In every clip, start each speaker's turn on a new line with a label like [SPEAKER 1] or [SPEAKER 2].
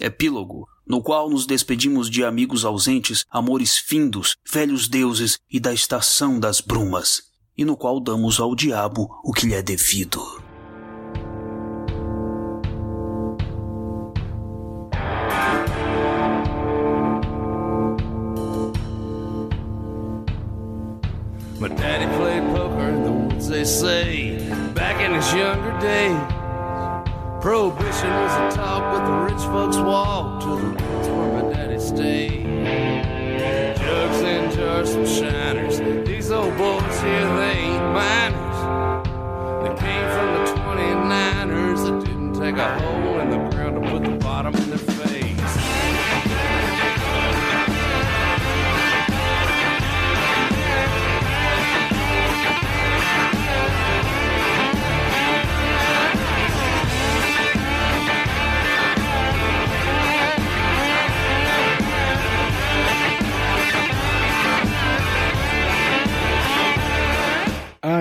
[SPEAKER 1] Epílogo, no qual nos despedimos de amigos ausentes, amores findos, velhos deuses e da estação das brumas, e no qual damos ao diabo o que lhe é devido.
[SPEAKER 2] Folks walked to the woods where my daddy stayed. Jugs and jars, some shiners. These old boys here, they ain't miners. They came from the 29ers that didn't take a hole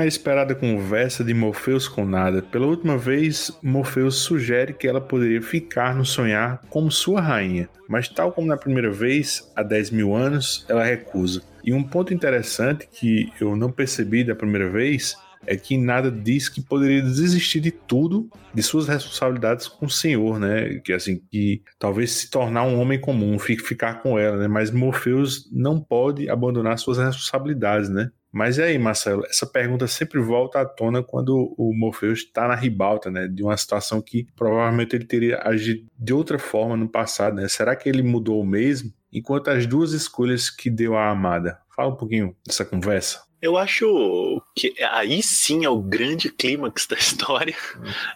[SPEAKER 3] esperada conversa de Morpheus com Nada. Pela última vez, Morpheus sugere que ela poderia ficar no sonhar como sua rainha, mas tal como na primeira vez, há 10 mil anos, ela recusa. E um ponto interessante que eu não percebi da primeira vez é que Nada diz que poderia desistir de tudo, de suas responsabilidades com o Senhor, né? Que assim, que talvez se tornar um homem comum, ficar com ela, né? Mas Morpheus não pode abandonar suas responsabilidades, né? Mas e aí, Marcelo, essa pergunta sempre volta à tona quando o Morpheus está na ribalta, né? De uma situação que provavelmente ele teria agido de outra forma no passado, né? Será que ele mudou mesmo? Enquanto as duas escolhas que deu à amada. Fala um pouquinho dessa conversa.
[SPEAKER 4] Eu acho que aí sim é o grande clímax da história,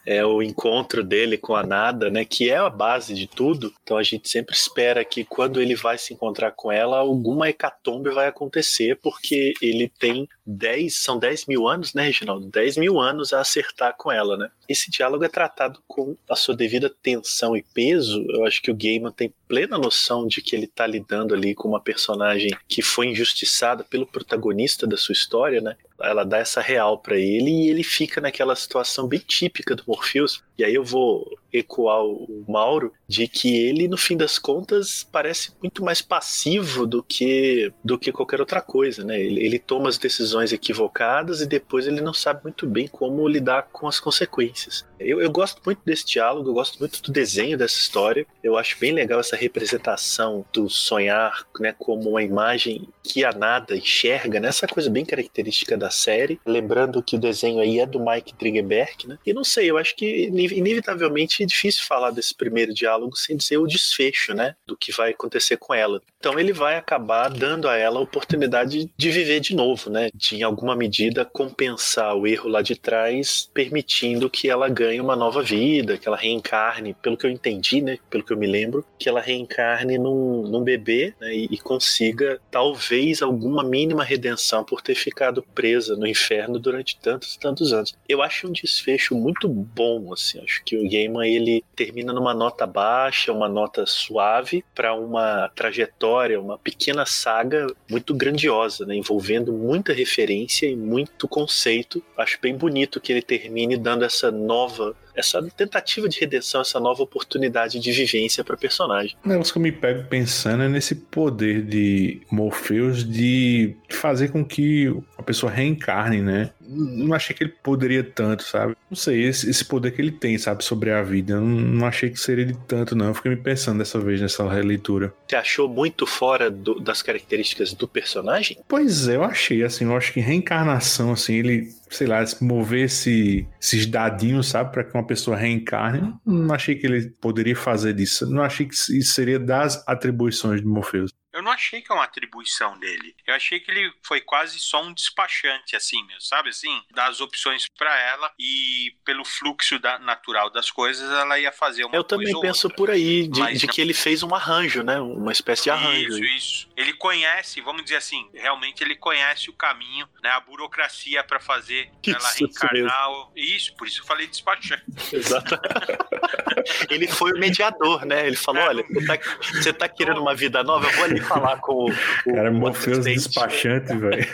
[SPEAKER 4] é o encontro dele com a Nada, né, que é a base de tudo. Então a gente sempre espera que quando ele vai se encontrar com ela, alguma hecatombe vai acontecer, porque ele tem 10, são 10 mil anos, né, Reginaldo? 10 mil anos a acertar com ela, né? Esse diálogo é tratado com a sua devida tensão e peso. Eu acho que o Gaiman tem plena noção de que ele está lidando ali com uma personagem que foi injustiçada pelo protagonista da sua história, né? Ela dá essa real para ele e ele fica naquela situação bem típica do Morpheus. E aí eu vou ecoar o Mauro de que ele, no fim das contas, parece muito mais passivo do que do que qualquer outra coisa, né? Ele, ele toma as decisões equivocadas e depois ele não sabe muito bem como lidar com as consequências. Eu, eu gosto muito desse diálogo, eu gosto muito do desenho dessa história. Eu acho bem legal essa representação do sonhar, né, como uma imagem que a nada enxerga, né? Essa coisa bem característica da série. Lembrando que o desenho aí é do Mike Dringenberg, né? E não sei, eu acho que inevitavelmente é difícil falar desse primeiro diálogo sem dizer o desfecho, né? Do que vai acontecer com ela. Então ele vai acabar dando a ela a oportunidade de viver de novo, né? De em alguma medida compensar o erro lá de trás, permitindo que ela ganhe uma nova vida, que ela reencarne, pelo que eu entendi, né? Pelo que eu me lembro, que ela reencarne num, num bebê né? e, e consiga talvez alguma mínima redenção por ter ficado presa no inferno durante tantos tantos anos. Eu acho um desfecho muito bom, assim. Acho que o Gaiman ele termina numa nota baixa, uma nota suave para uma trajetória, uma pequena saga muito grandiosa, né? envolvendo muita referência e muito conceito. Acho bem bonito que ele termine dando essa nova essa tentativa de redenção, essa nova oportunidade de vivência para personagem.
[SPEAKER 3] O negócio que eu me pego pensando é nesse poder de Morpheus de fazer com que a pessoa reencarne, né? Não achei que ele poderia tanto, sabe? Não sei, esse, esse poder que ele tem, sabe, sobre a vida. Não, não achei que seria de tanto, não. Eu fiquei me pensando dessa vez nessa releitura.
[SPEAKER 4] Você achou muito fora do, das características do personagem?
[SPEAKER 3] Pois é, eu achei, assim, eu acho que reencarnação, assim, ele sei lá, mover esse, esses dadinhos, sabe, para que uma pessoa reencarne. Não achei que ele poderia fazer disso. Não achei que isso seria das atribuições de Morpheus.
[SPEAKER 5] Eu não achei que é uma atribuição dele. Eu achei que ele foi quase só um despachante, assim, mesmo, sabe? Assim, das opções para ela e pelo fluxo da, natural das coisas, ela ia fazer uma
[SPEAKER 4] Eu também penso
[SPEAKER 5] outra.
[SPEAKER 4] por aí, de, de não... que ele fez um arranjo, né? Uma espécie de arranjo.
[SPEAKER 5] Isso, isso. Ele conhece, vamos dizer assim, realmente ele conhece o caminho, né? A burocracia para fazer
[SPEAKER 4] isso,
[SPEAKER 5] ela reencarnar. Isso, isso, por isso eu falei despachante.
[SPEAKER 4] Exato. ele foi o mediador, né? Ele falou: olha, você tá, você tá querendo uma vida nova, eu vou ali falar com o. o
[SPEAKER 3] Cara, Morpheus despachante, velho.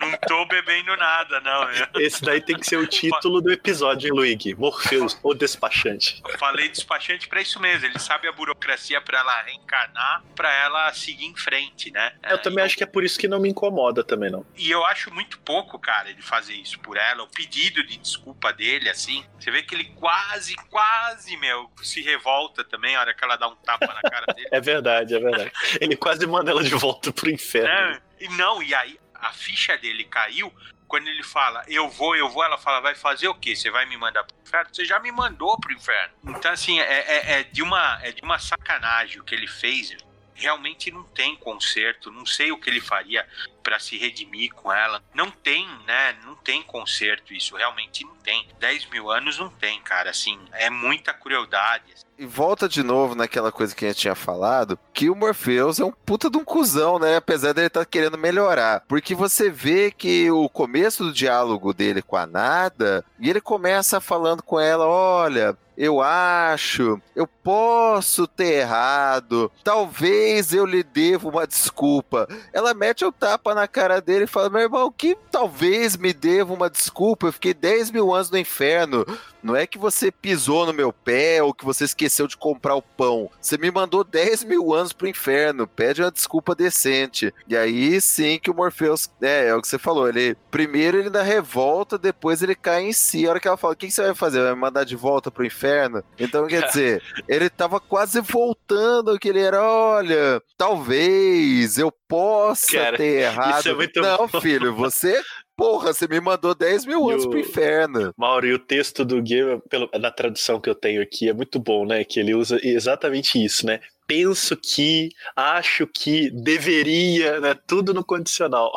[SPEAKER 5] Não tô bebendo nada, não.
[SPEAKER 4] Esse daí tem que ser o título do episódio, hein, Luigi? Morpheus, o despachante.
[SPEAKER 5] Eu falei despachante pra isso mesmo. Ele sabe a burocracia pra ela reencarnar, pra ela seguir em frente, né?
[SPEAKER 4] Eu também acho que é por isso que não me incomoda também, não.
[SPEAKER 5] E eu acho muito pouco, cara, ele fazer isso por ela. O pedido de desculpa dele, assim, você vê que ele quase, quase, meu, se revolta também a hora que ela dá um tapa na cara dele.
[SPEAKER 4] é verdade, é verdade. Ele quase manda ela de volta pro inferno.
[SPEAKER 5] É, não, e aí a ficha dele caiu quando ele fala, eu vou, eu vou, ela fala, vai fazer o quê? Você vai me mandar pro inferno? Você já me mandou pro inferno. Então, assim, é, é, é de, uma, é de uma sacanagem o que ele fez. Realmente não tem conserto, não sei o que ele faria para se redimir com ela. Não tem, né? Não tem conserto isso, realmente não tem. 10 mil anos não tem, cara, assim, é muita crueldade.
[SPEAKER 6] E volta de novo naquela coisa que a gente tinha falado, que o Morpheus é um puta de um cuzão, né? Apesar dele estar tá querendo melhorar. Porque você vê que o começo do diálogo dele com a Nada, e ele começa falando com ela, olha, eu acho, eu posso ter errado, talvez eu lhe devo uma desculpa. Ela mete o tapa na cara dele e fala: meu irmão, que talvez me deva uma desculpa, eu fiquei 10 mil anos no inferno. Não é que você pisou no meu pé ou que você esqueceu de comprar o pão. Você me mandou 10 mil anos pro inferno. Pede uma desculpa decente. E aí sim que o Morpheus. É, é o que você falou. Ele primeiro ele dá revolta, depois ele cai em si. A hora que ela fala: O que, que você vai fazer? Vai me mandar de volta pro inferno? Então, quer dizer, ele tava quase voltando que ele era: olha, talvez eu possa Cara, ter errado. É Não, bom. filho, você Porra, você me mandou 10 mil anos o, pro inferno.
[SPEAKER 4] Mauro, e o texto do Game, na tradução que eu tenho aqui, é muito bom, né? Que ele usa exatamente isso, né? Penso que, acho que, deveria, né? Tudo no condicional.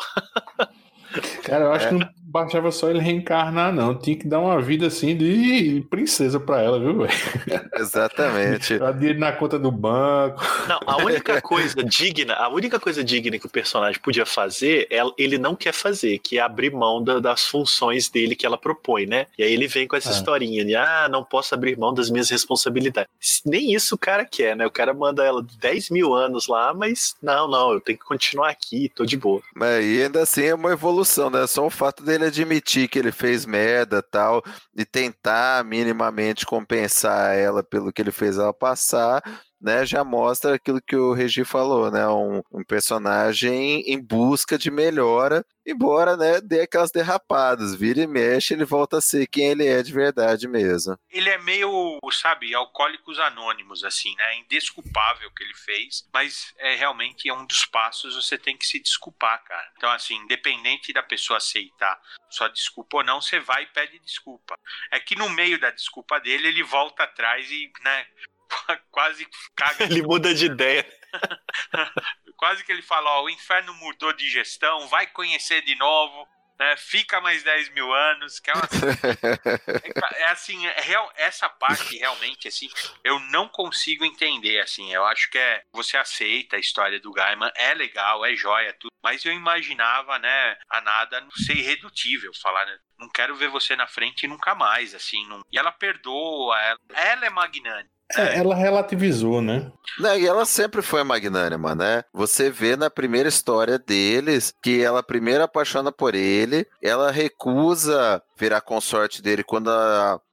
[SPEAKER 3] Cara, eu acho é. que não baixava só ele reencarnar, não. Tinha que dar uma vida assim de princesa pra ela, viu, velho?
[SPEAKER 6] Exatamente.
[SPEAKER 3] Dar dinheiro na conta do banco.
[SPEAKER 4] Não, a única coisa digna, a única coisa digna que o personagem podia fazer, ele não quer fazer, que é abrir mão da, das funções dele que ela propõe, né? E aí ele vem com essa é. historinha de, ah, não posso abrir mão das minhas responsabilidades. Nem isso o cara quer, né? O cara manda ela 10 mil anos lá, mas não, não, eu tenho que continuar aqui, tô de boa.
[SPEAKER 6] Mas e ainda assim é uma evolução, né? Só o fato dele ele admitir que ele fez merda tal, e tentar minimamente compensar ela pelo que ele fez ela passar, né, já mostra aquilo que o Regi falou, né, um, um, personagem em busca de melhora, embora, né, dê aquelas derrapadas, vira e mexe, ele volta a ser quem ele é de verdade mesmo.
[SPEAKER 5] Ele é meio, sabe, alcoólicos anônimos, assim, né, indesculpável o que ele fez, mas é realmente é um dos passos, você tem que se desculpar, cara. Então, assim, independente da pessoa aceitar sua desculpa ou não, você vai e pede desculpa. É que no meio da desculpa dele, ele volta atrás e, né, quase caga.
[SPEAKER 4] Ele muda de ideia.
[SPEAKER 5] quase que ele fala: Ó, o inferno mudou de gestão, vai conhecer de novo. Né, fica mais 10 mil anos, que é, uma... é, é assim, é real, essa parte realmente, assim, eu não consigo entender, assim, eu acho que é, você aceita a história do Gaiman, é legal, é joia, tudo, mas eu imaginava, né, a nada ser irredutível, falar, né, não quero ver você na frente nunca mais, assim, não... e ela perdoa, ela, ela é magnânima,
[SPEAKER 3] é, ela relativizou, né?
[SPEAKER 6] Não, e ela sempre foi magnânima, né? Você vê na primeira história deles que ela primeiro apaixona por ele, ela recusa virar consorte dele quando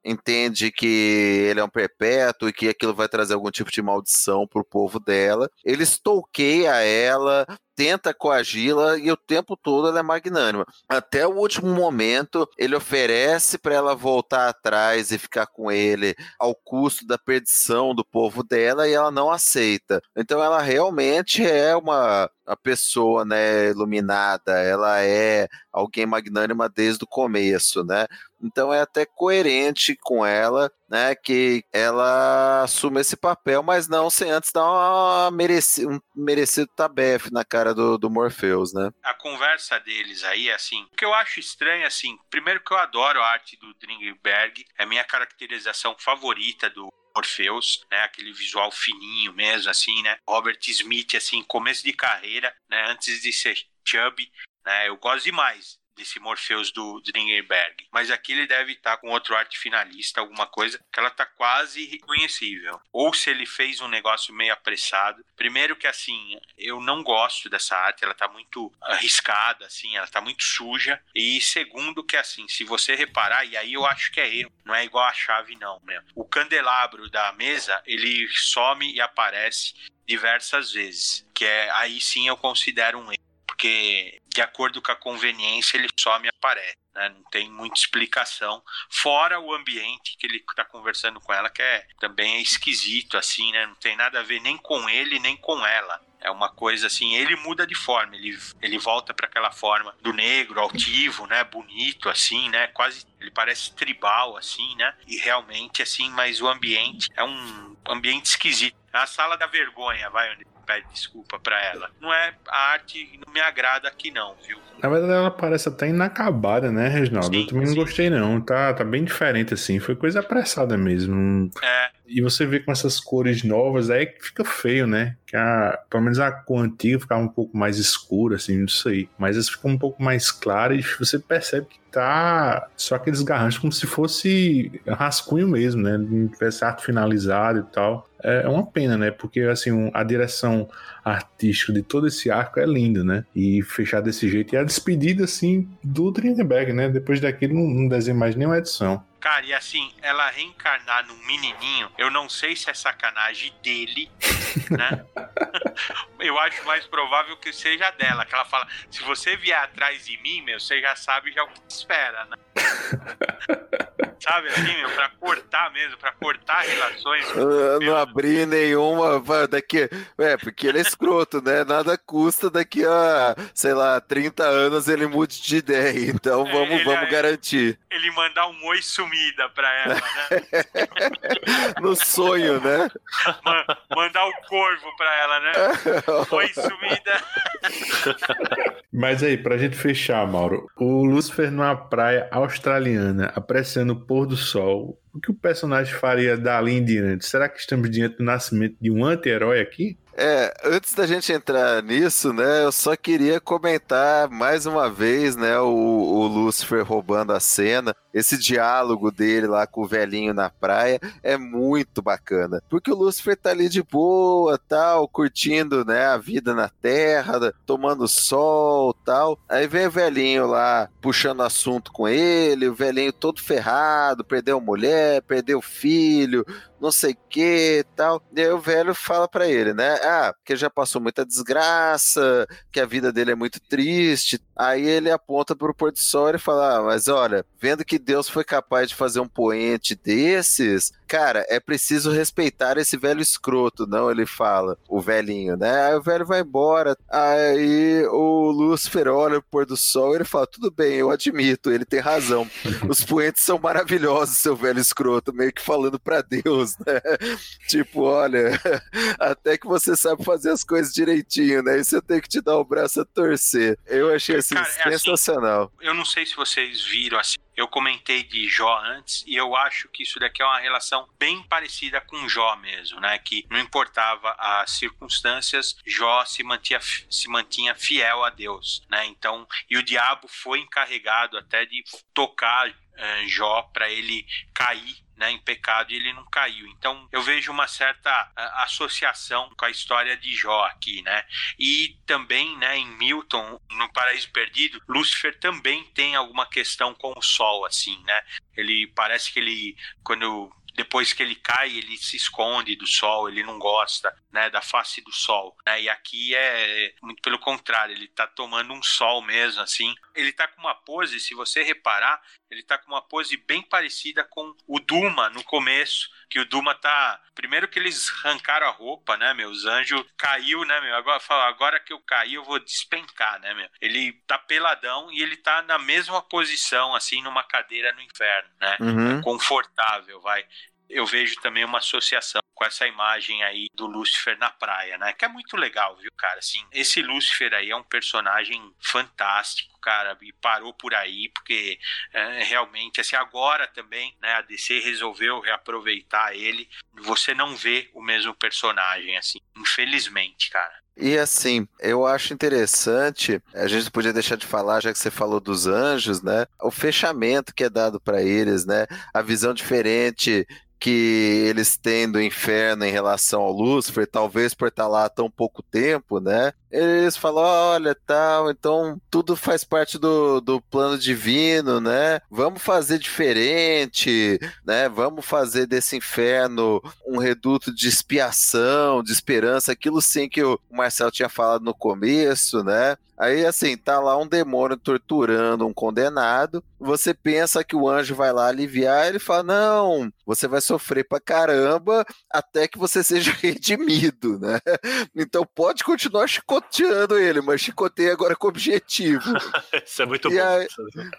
[SPEAKER 6] entende que ele é um perpétuo e que aquilo vai trazer algum tipo de maldição pro povo dela. Ele stalkeia ela, tenta coagi-la e o tempo todo ela é magnânima. Até o último momento, ele oferece para ela voltar atrás e ficar com ele ao custo da perdição do povo dela e ela não aceita. Então ela realmente é uma a pessoa, né, iluminada, ela é alguém magnânima desde o começo, né? Então é até coerente com ela, né, que ela assume esse papel, mas não sem antes dar uma mereci, um merecido tabefe na cara do, do Morpheus, né?
[SPEAKER 5] A conversa deles aí, assim, o que eu acho estranho, assim, primeiro que eu adoro a arte do Dringberg, é minha caracterização favorita do Morpheus, né? Aquele visual fininho mesmo, assim, né? Robert Smith, assim, começo de carreira, né? Antes de ser chubby, né? Eu gosto demais desse Morpheus do Dringenberg. Mas aqui ele deve estar com outro arte finalista, alguma coisa que ela tá quase reconhecível. Ou se ele fez um negócio meio apressado. Primeiro que assim, eu não gosto dessa arte, ela tá muito arriscada, assim, ela tá muito suja. E segundo que assim, se você reparar, e aí eu acho que é erro, não é igual a chave não, mesmo. O candelabro da mesa, ele some e aparece diversas vezes, que é aí sim eu considero um erro porque de acordo com a conveniência ele só me aparece, né? não tem muita explicação, fora o ambiente que ele está conversando com ela, que é também é esquisito, assim, né? não tem nada a ver nem com ele, nem com ela. É uma coisa assim, ele muda de forma, ele, ele volta para aquela forma do negro, altivo, né, bonito assim, né, quase ele parece tribal assim, né? E realmente assim, mas o ambiente é um ambiente esquisito. É a sala da vergonha, vai onde pede desculpa para ela. Não é a arte, não me agrada aqui não, viu?
[SPEAKER 3] Na verdade, ela parece até inacabada, né, Reginaldo? Sim, eu também sim. não gostei, não. Tá, tá bem diferente, assim. Foi coisa apressada mesmo.
[SPEAKER 5] É.
[SPEAKER 3] E você vê com essas cores novas, aí fica feio, né? Que a, pelo menos a cor antiga ficava um pouco mais escura, assim, não sei. Mas essa fica um pouco mais clara e você percebe que tá só aqueles garranchos como se fosse rascunho mesmo, né? Não tivesse arte finalizado e tal. É, é uma pena, né? Porque assim, a direção artística de todo esse arco é linda, né? E fechar desse jeito. E a despedida, assim, do Trindenberg, né? Depois daquilo, não, não desenha mais nenhuma edição.
[SPEAKER 5] Cara, e assim, ela reencarnar num menininho, eu não sei se é sacanagem dele, né? eu acho mais provável que seja dela, que ela fala, se você vier atrás de mim, meu, você já sabe já o que espera, né? Sabe assim, meu, pra cortar mesmo, pra cortar relações.
[SPEAKER 6] Uh, não abrir nenhuma daqui. É, porque ele é escroto, né? Nada custa daqui a, sei lá, 30 anos ele mude de ideia. Então é, vamos, ele, vamos garantir.
[SPEAKER 5] Ele mandar um oi sumida pra ela, né?
[SPEAKER 6] no sonho, né?
[SPEAKER 5] mandar o um corvo pra ela, né? Oi sumida.
[SPEAKER 3] Mas aí, pra gente fechar, Mauro, o Lucifer numa praia australiana, apreciando o pôr do sol, o que o personagem faria dali em diante? Será que estamos diante do nascimento de um anti-herói aqui?
[SPEAKER 6] É, antes da gente entrar nisso, né, eu só queria comentar mais uma vez, né, o, o Lucifer roubando a cena. Esse diálogo dele lá com o velhinho na praia é muito bacana. Porque o Lucifer tá ali de boa, tal, curtindo, né, a vida na terra, tomando sol, tal. Aí vem o velhinho lá puxando assunto com ele, o velhinho todo ferrado, perdeu mulher, perdeu filho, não sei o que tal. E aí o velho fala para ele, né? Ah, porque já passou muita desgraça, que a vida dele é muito triste. Aí ele aponta pro pôr do sol e fala: ah, mas olha, vendo que Deus foi capaz de fazer um poente desses, cara, é preciso respeitar esse velho escroto, não? Ele fala, o velhinho, né? Aí o velho vai embora. Aí o Lúcifer olha pro pôr do sol e ele fala: tudo bem, eu admito, ele tem razão. Os poentes são maravilhosos, seu velho escroto, meio que falando para Deus, né? Tipo, olha, até que você sabe fazer as coisas direitinho, né? Isso eu tenho que te dar o braço a torcer. Eu achei assim, Cara, é assim, sensacional.
[SPEAKER 5] Assim, eu não sei se vocês viram assim eu comentei de Jó antes e eu acho que isso daqui é uma relação bem parecida com Jó mesmo, né? Que não importava as circunstâncias, Jó se mantinha, se mantinha fiel a Deus, né? Então, e o diabo foi encarregado até de tocar uh, Jó para ele cair né, em pecado e ele não caiu. Então eu vejo uma certa associação com a história de Jó aqui, né? E também, né, em Milton, no Paraíso Perdido, Lúcifer também tem alguma questão com o Sol, assim, né? Ele parece que ele quando depois que ele cai, ele se esconde do sol, ele não gosta, né, da face do sol, né? E aqui é muito pelo contrário, ele tá tomando um sol mesmo, assim. Ele tá com uma pose, se você reparar, ele tá com uma pose bem parecida com o Duma no começo, que o Duma tá. Primeiro que eles arrancaram a roupa, né, meu? Os anjos caiu, né, meu? Agora, agora que eu caí, eu vou despencar, né, meu? Ele tá peladão e ele tá na mesma posição, assim, numa cadeira no inferno, né? Uhum. Confortável, vai eu vejo também uma associação com essa imagem aí do Lúcifer na praia, né? Que é muito legal, viu, cara? Assim, esse Lúcifer aí é um personagem fantástico, cara, e parou por aí, porque é, realmente, assim, agora também, né, a DC resolveu reaproveitar ele. Você não vê o mesmo personagem, assim, infelizmente, cara.
[SPEAKER 6] E assim, eu acho interessante, a gente podia deixar de falar, já que você falou dos anjos, né? O fechamento que é dado para eles, né? A visão diferente que eles têm do inferno em relação ao Lúcifer, talvez por estar lá há tão pouco tempo, né? Eles falam, olha, tal, então tudo faz parte do, do plano divino, né? Vamos fazer diferente, né? Vamos fazer desse inferno um reduto de expiação, de esperança, aquilo sim que o Marcel tinha falado no começo, né? Aí, assim, tá lá um demônio torturando um condenado. Você pensa que o anjo vai lá aliviar, ele fala: Não, você vai sofrer pra caramba até que você seja redimido, né? Então pode continuar chicoteando ele, mas chicoteia agora com objetivo.
[SPEAKER 4] Isso é muito
[SPEAKER 6] e
[SPEAKER 4] bom.
[SPEAKER 6] Aí,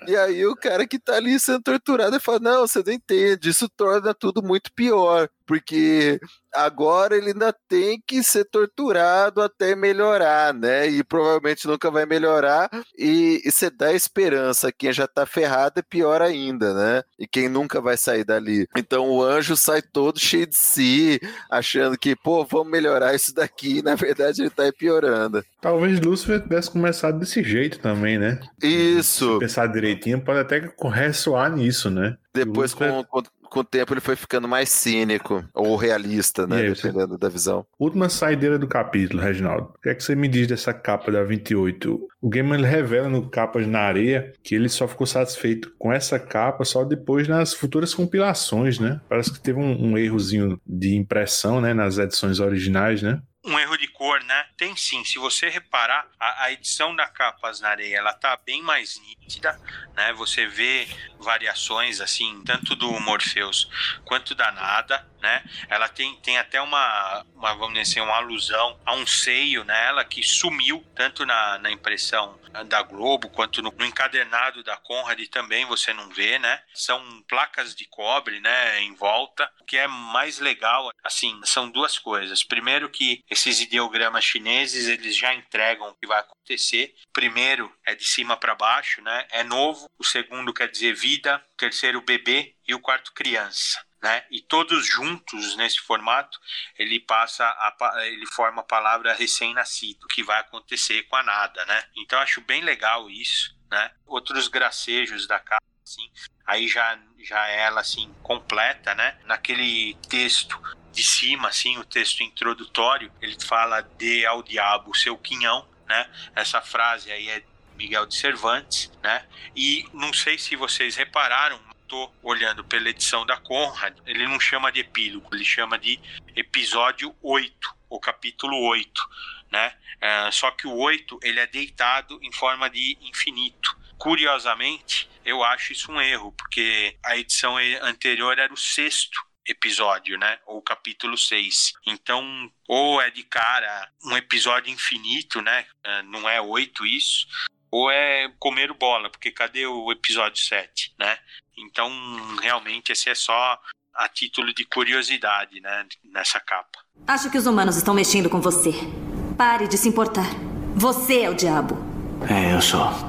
[SPEAKER 6] e aí o cara que tá ali sendo torturado ele fala: Não, você não entende, isso torna tudo muito pior porque agora ele ainda tem que ser torturado até melhorar, né? E provavelmente nunca vai melhorar. E, e você dá esperança. Quem já tá ferrado é pior ainda, né? E quem nunca vai sair dali. Então o anjo sai todo cheio de si, achando que, pô, vamos melhorar isso daqui. E, na verdade, ele tá piorando.
[SPEAKER 3] Talvez Lúcifer tivesse começado desse jeito também, né?
[SPEAKER 6] Isso.
[SPEAKER 3] Se pensar direitinho, pode até ressoar nisso, né?
[SPEAKER 6] Depois, com, com, com o tempo, ele foi ficando mais cínico ou realista, né?
[SPEAKER 3] Aí, você-
[SPEAKER 6] Dependendo da visão.
[SPEAKER 3] Última saideira do capítulo, Reginaldo. O que é que você me diz dessa capa da 28? O Gaiman revela no Capas na Areia que ele só ficou satisfeito com essa capa só depois nas futuras compilações, né? Parece que teve um, um errozinho de impressão, né? Nas edições originais, né?
[SPEAKER 5] Cor, né? Tem sim. Se você reparar, a, a edição da Capas na Areia, ela tá bem mais nítida, né? Você vê variações, assim, tanto do Morpheus quanto da Nada, né? Ela tem, tem até uma, uma, vamos dizer assim, uma alusão a um seio nela que sumiu, tanto na, na impressão da Globo quanto no, no encadernado da Conrad também você não vê, né? São placas de cobre, né, em volta. O que é mais legal, assim, são duas coisas. Primeiro que esses ideogramas chineses, eles já entregam o que vai acontecer. Primeiro é de cima para baixo, né? É novo. O segundo quer dizer vida, o terceiro bebê e o quarto criança. Né? E todos juntos nesse formato, ele passa a, ele forma a palavra recém-nascido, que vai acontecer com a nada, né? Então acho bem legal isso, né? Outros gracejos da capa, assim, aí já já é ela assim completa, né? Naquele texto de cima, assim, o texto introdutório, ele fala de ao diabo seu quinhão, né? Essa frase aí é Miguel de Cervantes, né? E não sei se vocês repararam, tô olhando pela edição da Conrad, ele não chama de epílogo, ele chama de episódio 8, o capítulo 8, né? É, só que o 8, ele é deitado em forma de infinito. Curiosamente, eu acho isso um erro, porque a edição anterior era o sexto episódio, né? Ou capítulo 6. Então, ou é de cara um episódio infinito, né? É, Não é oito isso, ou é comer bola, porque cadê o episódio 7, né? Então, realmente, esse é só a título de curiosidade, né? Nessa capa.
[SPEAKER 7] Acho que os humanos estão mexendo com você. Pare de se importar. Você é o diabo.
[SPEAKER 1] É, eu sou.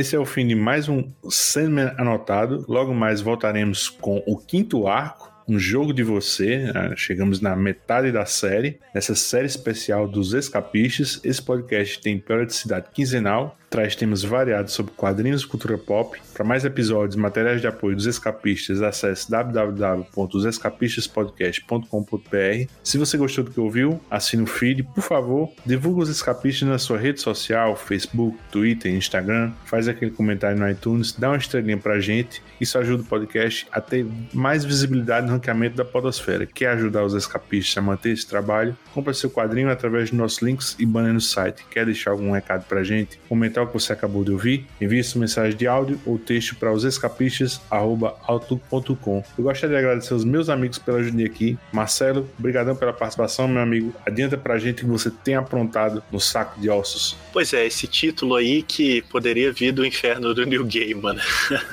[SPEAKER 3] Esse é o fim de mais um Sandman anotado. Logo mais voltaremos com o quinto arco, um jogo de você. Ah, Chegamos na metade da série, nessa série especial dos escapistas. Esse podcast tem periodicidade quinzenal, traz temas variados sobre quadrinhos e cultura pop. Para mais episódios e materiais de apoio dos escapistas, acesse www.osescapistaspodcast.com.br. Se você gostou do que ouviu, assine o feed, por favor, divulgue os escapistas na sua rede social, Facebook, Twitter, Instagram, faz aquele comentário no iTunes, dá uma estrelinha pra gente, isso ajuda o podcast a ter mais visibilidade no ranqueamento da Podosfera. Quer ajudar os escapistas a manter esse trabalho? Compre seu quadrinho através dos nossos links e banner no site. Quer deixar algum recado pra gente? Comentar o que você acabou de ouvir? Envie sua mensagem de áudio ou texto para os escapistas@outlook.com. Eu gostaria de agradecer aos meus amigos pela ajuda aqui. Marcelo, obrigadão pela participação, meu amigo. Adianta pra gente que você tem aprontado no saco de ossos.
[SPEAKER 4] Pois é, esse título aí que poderia vir do inferno do New Gaiman.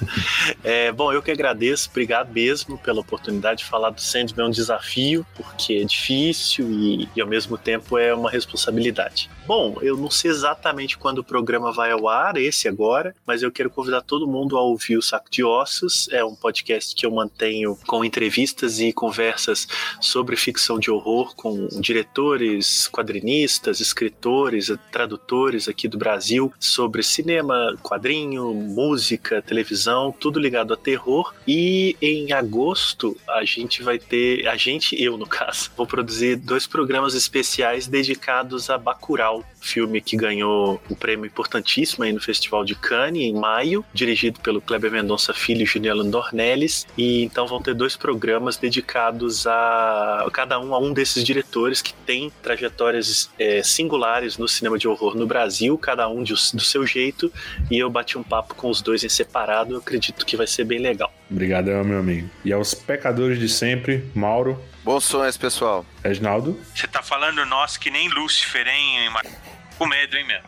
[SPEAKER 4] é, bom, eu que agradeço, obrigado mesmo pela oportunidade de falar do Sandman, é um desafio, porque é difícil e, e ao mesmo tempo é uma responsabilidade. Bom, eu não sei exatamente quando o programa vai ao ar, esse agora, mas eu quero convidar todo mundo a ouvir o Saco de Ossos. É um podcast que eu mantenho com entrevistas e conversas sobre ficção de horror com diretores, quadrinistas, escritores, tradutores aqui do Brasil sobre cinema, quadrinho, música, televisão, tudo ligado a terror. E em agosto a gente vai ter, a gente, eu no caso, vou produzir dois programas especiais dedicados a Bacurau, filme que ganhou um prêmio importantíssimo aí no Festival de Cannes em maio, dirigido pelo Kleber Mendonça Filho e Juliano Dornelles. E então vão ter dois programas dedicados a cada um a um desses diretores que tem trajetórias é, singulares no cinema de horror no Brasil, cada um de, do seu jeito. E eu bati um papo com os dois em separado. Eu acredito que vai ser bem legal.
[SPEAKER 3] Obrigado, meu amigo. E aos pecadores de sempre, Mauro.
[SPEAKER 6] Bons sonhos, pessoal.
[SPEAKER 3] Reginaldo.
[SPEAKER 5] Você tá falando nós que nem Lúcifer, hein? Com medo, hein, meu?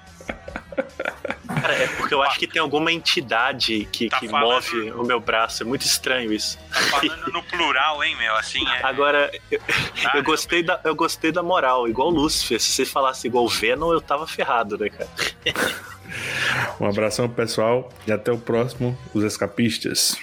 [SPEAKER 4] Cara, é porque eu acho que tem alguma entidade que, tá que falando... move o meu braço. É muito estranho isso.
[SPEAKER 5] Tá falando no plural, hein, meu? Assim é.
[SPEAKER 4] Agora, eu, tá, eu gostei, da, eu gostei da moral, igual Lúcifer. Se você falasse igual Venom, eu tava ferrado, né, cara?
[SPEAKER 3] um abração, pessoal, e até o próximo, Os Escapistas.